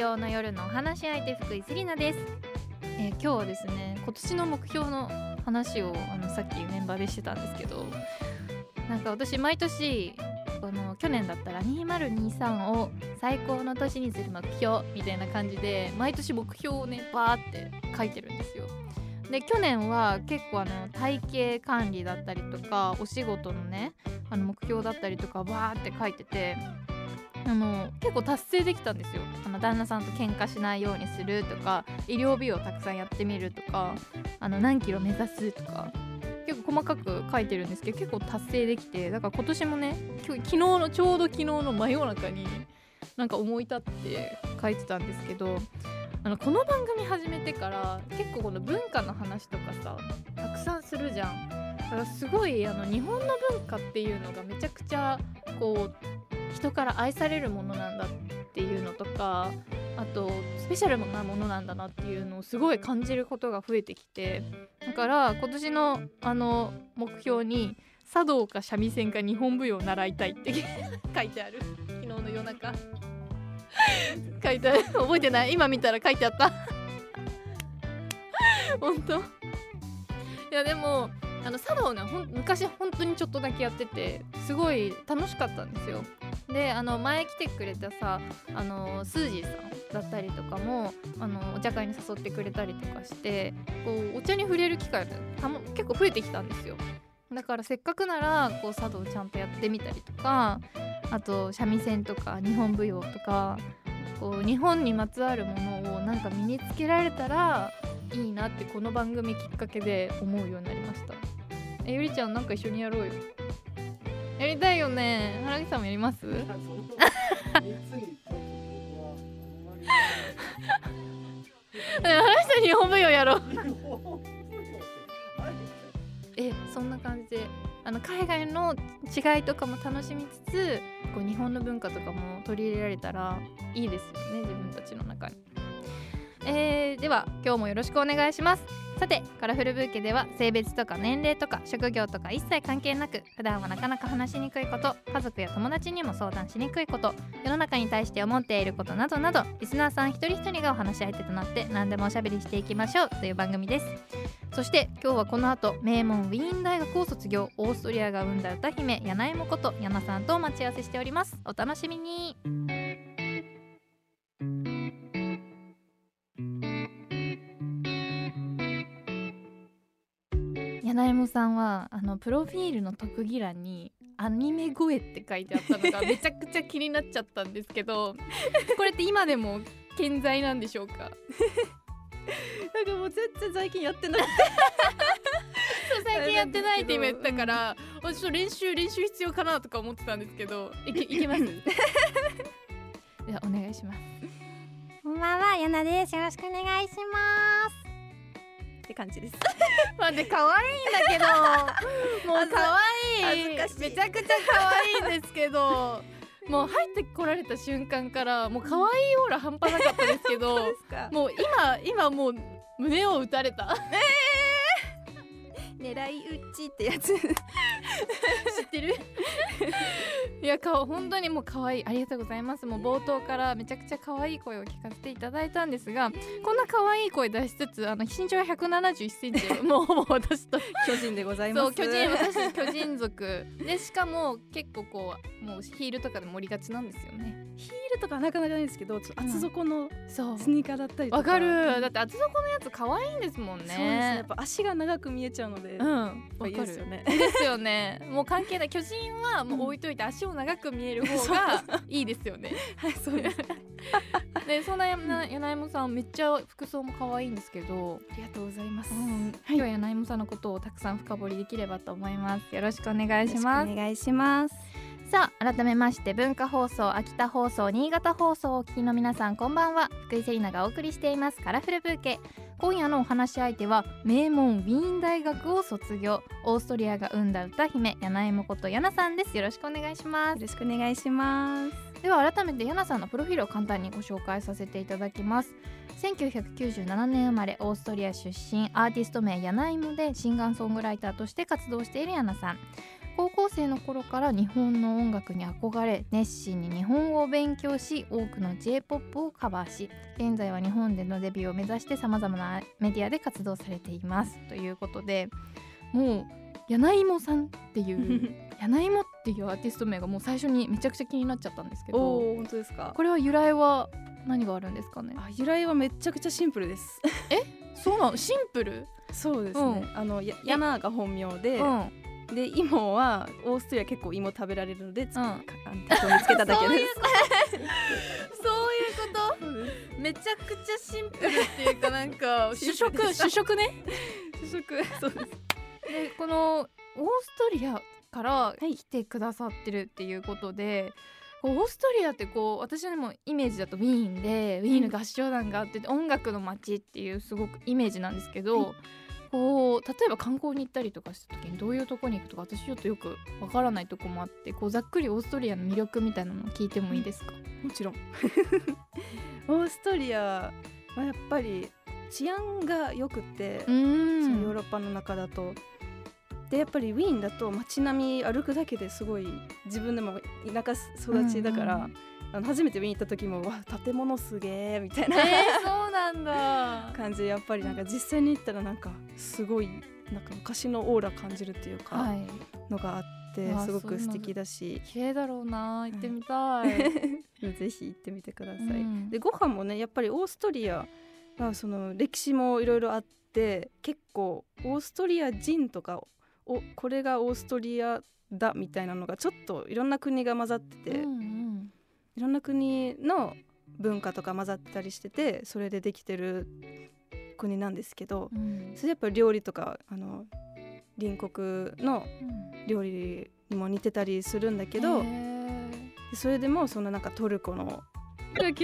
曜の夜のお話し相手福井セリナです、えー今日はですね今年の目標の話をあのさっきメンバーでしてたんですけどなんか私毎年あの去年だったら2023を最高の年にする目標みたいな感じで毎年目標をねバーって書いてるんですよ。で去年は結構あの体型管理だったりとかお仕事のねあの目標だったりとかバーって書いててあの結構達成できたんですよ。あの旦那さんと喧嘩しないようにするとか医療美容たくさんやってみるとかあの何キロ目指すとか結構細かく書いてるんですけど結構達成できてだから今年もね昨日のちょうど昨日の真夜中になんか思い立って書いてたんですけどあのこの番組始めてから結構この文化の話とかさたくさんするじゃん。だからすごいあの日本の文化っていうのがめちゃくちゃこう人から愛されるものなんだっていうのとかあとスペシャルなものなんだなっていうのをすごい感じることが増えてきてだから今年のあの目標に茶道か三味線か日本舞踊を習いたいって 書いてある。昨日の夜中。書いてある。覚えてない？今見たら書いてあった。本当？いやでもあの茶道ねほん昔本当にちょっとだけやっててすごい楽しかったんですよ。であの前来てくれたさあのスージーさんだったりとかもあのお茶会に誘ってくれたりとかしてこうお茶に触れる機会が結構増えてきたんですよ。だからせっかくならこう茶道ちゃんとやってみたりとかあと三味線とか日本舞踊とかこう日本にまつわるものをなんか身につけられたらいいなってこの番組きっかけで思うようになりました。えゆりちゃんなんか一緒にやろうよ。やりたいよね。原木さんもやります？原木さん日本舞踊やろう。えそんな感じであの海外の違いとかも楽しみつつこう日本の文化とかも取り入れられたらいいですよね自分たちの中に。えーでは今日もよろしくお願いします。さてカラフルブーケでは性別とか年齢とか職業とか一切関係なく普段はなかなか話しにくいこと家族や友達にも相談しにくいこと世の中に対して思っていることなどなどリスナーさん一人一人がお話し相手となって何でもおしゃべりしていきましょうという番組です。そして今日はこの後名門ウィーン大学を卒業オーストリアが生んだ歌姫柳井もこと柳さんとお待ち合わせしております。お楽しみに。柳もさんはあのプロフィールの特技欄にアニメ声って書いてあったのが めちゃくちゃ気になっちゃったんですけどこれって今でも健在なんでしょうか？なんかもう全然最近やってない そう最近やってないって今言ったから、あちょっと練習練習必要かなとか思ってたんですけどいけいけます？ではお願いします。こんばんはやなです。よろしくお願いします。って感じです 待って可愛いんだけど。もう可愛い。いめちゃくちゃ可愛いんですけど。もう入ってこられた瞬間からもう可愛いオーラ半端なかったですけどもう今今もう胸を打たれた。狙い撃ちってやつ。知ってる？いやか本当にもう可愛いありがとうございます。もう冒頭からめちゃくちゃ可愛い声を聞かせていただいたんですがこんな可愛い声出しつつあの身長は171センチ。で もうほぼ私と巨人でございます。そう巨人私巨人族。でしかも結構こうもうヒールとかで盛りがちなんですよね。ヒールとかなかなかないですけどちょっと厚底のそう。スニーカーだったりとか。わかる。だって厚底のやつ可愛いんですもんね。そうですね。やっぱ足が長く見えちゃうので、うん。わかるですよね。ですよね。もう関係ない。巨人はもう置いといて足を長く見える方が いいですよね。はいそうです。でそんな柳柳芋さんめっちゃ服装も可愛いんですけど、ありがとうございます、うん、今日は柳芋さんのことをたくさん深掘りできればと思います。よろしくお願いしよます。ろしくお願いしますさあ改めまして文化放送秋田放送新潟放送をお聞きの皆さんこんばんは。福井セリナがお送りしています。カラフルブーケ。今夜のお話し相手は名門ウィーン大学を卒業。オーストリアが生んだ歌姫柳井もことやなさんです。よろしくお願いします。よろしくお願いします。では改めてヤナさんのプロフィールを簡単にご紹介させていただきます。1997年生まれオーストリア出身アーティスト名ヤナイモでシンガーソングライターとして活動しているヤナさん高校生の頃から日本の音楽に憧れ熱心に日本語を勉強し多くの j p o p をカバーし現在は日本でのデビューを目指してさまざまなメディアで活動されていますということでもう柳芋さんっていう柳芋っていうアーティスト名がもう最初にめちゃくちゃ気になっちゃったんですけど本当ですか？これは由来は何があるんですかね？あ由来はめちゃくちゃシンプルです。そうなの？シンプル？そうですね、あのやヤナが本名で、うんで芋はオーストリア結構芋食べられるのでつ、うん。かあの適当につけただけです。そういうこと？めちゃくちゃシンプルっていうかなんか 主食？主食ね？主食。そうです。でこのオーストリアからい。来てくださってるっていうことで、こうオーストリアってこう私のもイメージだとウィーンでウィーンの合唱団があって音楽の街っていうすごくイメージなんですけど、はいこう例えば観光に行ったりとかした時にどういうとこに行くとか私ちょっとよくわからないとこもあってこうざっくりオーストリアの魅力みたいなのを聞いてもいいですか、もちろん。オーストリアはやっぱり治安が良くて、そのヨーロッパの中だと。でやっぱりウィーンだと街並み歩くだけですごい自分でも田舎育ちだから、うんうんあの初めてウィーン行った時もわ建物すげえみたいな、えー、そうなんだ。感じでやっぱりなんか実際に行ったらなんかすごいなんか昔のオーラ感じるっていうか、はい。のがあってすごく素敵だし。綺麗だろうな。行ってみたい、ぜひ行ってみてください。うん。でご飯もねやっぱりオーストリアはその歴史もいろいろあって結構オーストリア人とかおこれがオーストリアだみたいなのがちょっといろんな国が混ざってて、うんうんいろんな国の文化とか混ざってたりしててそれでできてる国なんですけどうん。それやっぱり料理とかあの隣国のうん。料理にも似てたりするんだけどへー。それでもそのなんかトルコの嫌 い